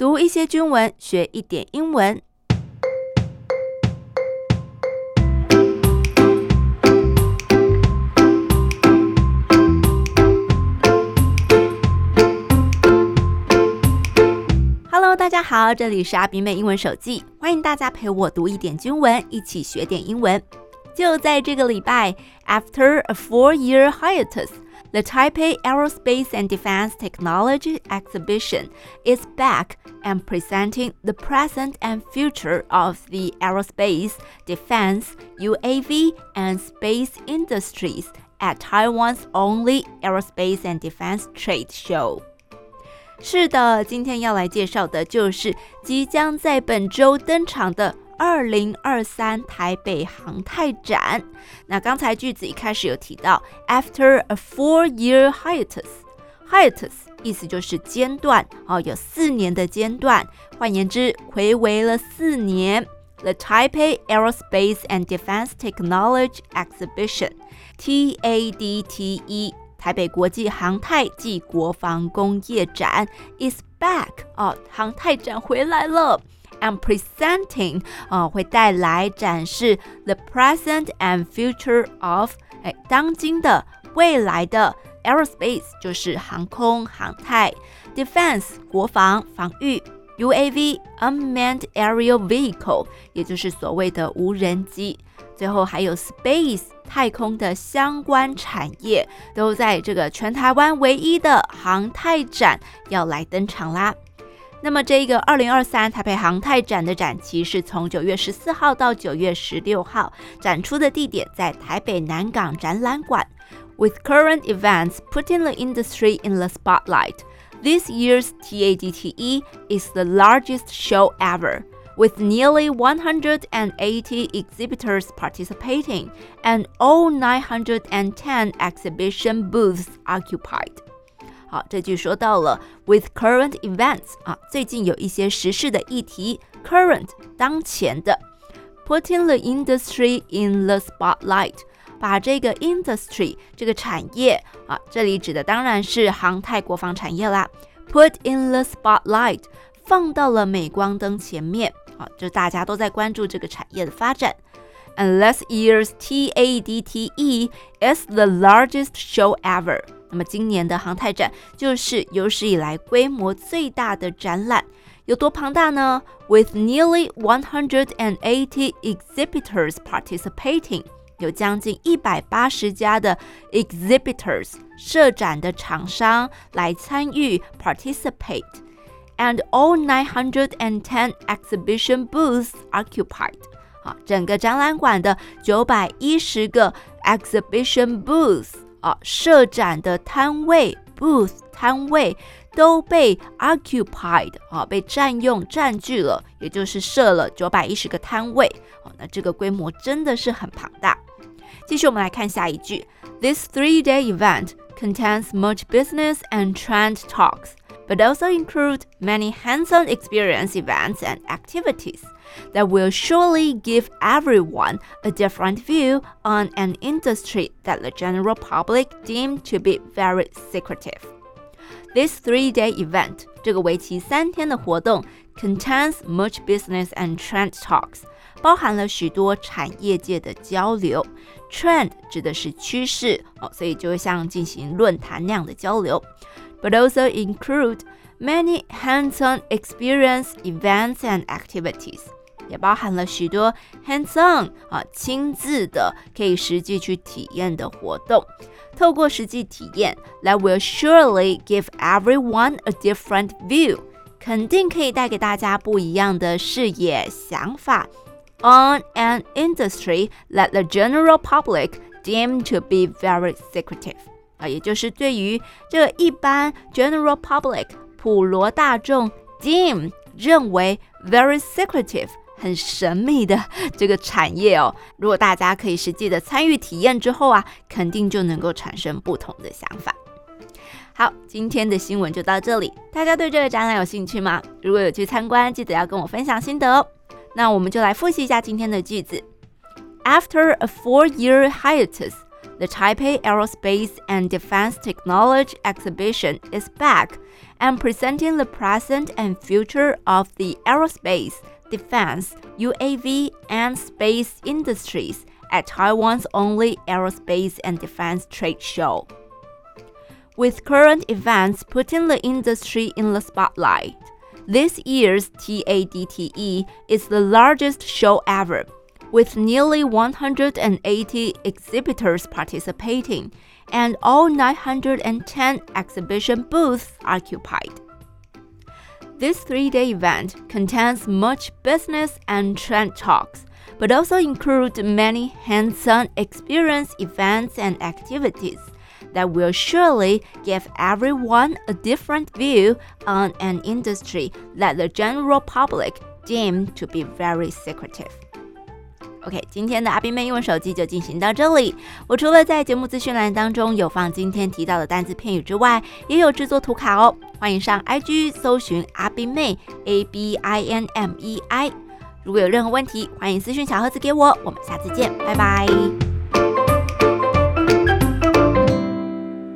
读一些军文，学一点英文。Hello，大家好，这里是阿比妹英文手记，欢迎大家陪我读一点军文，一起学点英文。就在这个礼拜，After a four-year hiatus。The Taipei Aerospace and Defense Technology Exhibition is back and presenting the present and future of the aerospace, defense, UAV, and space industries at Taiwan's only aerospace and defense trade show. 是的，今天要来介绍的就是即将在本周登场的 二零二三台北航太展。那刚才句子一开始有提到，after a four-year hiatus，hiatus 意思就是间断哦，有四年的间断。换言之，回违了四年。The Taipei Aerospace and Defense Technology Exhibition（TADTE） 台北国际航太暨国防工业展 is back 哦，航太展回来了。 And presenting 啊、呃，会带来展示 the present and future of 哎当今的未来的 aerospace 就是航空航太 defense 国防防御 UAV unmanned aerial vehicle 也就是所谓的无人机，最后还有 space 太空的相关产业都在这个全台湾唯一的航太展要来登场啦。那么，这一个二零二三台北航太展的展期是从九月十四号到九月十六号，展出的地点在台北南港展览馆。With current events putting the industry in the spotlight, this year's TADTE is the largest show ever, with nearly 180 exhibitors participating and all 910 exhibition booths occupied. 好，这句说到了 with current events 啊，最近有一些时事的议题，current 当前的，putting the industry in the spotlight，把这个 industry 这个产业啊，这里指的当然是航太国防产业啦，put in the spotlight 放到了镁光灯前面啊，就大家都在关注这个产业的发展。And last year's TADTE is the largest show ever. 那么今年的航太展就是有史以来规模最大的展览，有多庞大呢？With nearly one hundred and eighty exhibitors participating，有将近一百八十家的 exhibitors 设展的厂商来参与 participate，and all nine hundred and ten exhibition booths occupied。好，整个展览馆的九百一十个 exhibition booths。啊，设展的摊位 booth 摊位都被 occupied 啊，被占用占据了，也就是设了九百一十个摊位。哦，那这个规模真的是很庞大。继续，我们来看下一句：This three-day event contains much business and trend talks, but also include many hands-on experience events and activities that will surely give everyone a different view on an industry that the general public deem to be very secretive. This three-day event 这个为期三天的活动 contains much business and trend talks，包含了许多产业界的交流。Trend 指的是趋势哦，所以就会像进行论坛那样的交流。 But also include many hands-on experience events and activities。也包含了许多 hands-on 啊，亲自的可以实际去体验的活动。透过实际体验，that will surely give everyone a different view，肯定可以带给大家不一样的视野、想法。On an industry that the general public deem to be very secretive， 啊，也就是对于这一般 general public 普罗大众 deem 认为 very secretive。很神秘的 这个产业哦，如果大家可以实际的参与体验之后啊，肯定就能够产生不同的想法。好，今天的新闻就到这里，大家对这个展览有兴趣吗？如果有去参观，记得要跟我分享心得哦。那我们就来复习一下今天的句子：After a four-year hiatus, the Taipei Aerospace and Defense Technology Exhibition is back and presenting the present and future of the aerospace, defense, UAV, and space industries at Taiwan's only aerospace and defense trade show. With current events putting the industry in the spotlight, this year's TADTE is the largest show ever, with nearly 180 exhibitors participating and all 910 exhibition booths occupied. This three day event contains much business and trend talks, but also includes many hands on experience events and activities that will surely give everyone a different view on an industry that the general public deem to be very secretive. OK，今天的阿斌妹英文手机就进行到这里。我除了在节目资讯栏当中有放今天提到的单字片语之外，也有制作图卡哦。欢迎上 IG 搜寻阿斌妹 A B I N M E I。如果有任何问题，欢迎私讯小盒子给我。我们下次见，拜拜。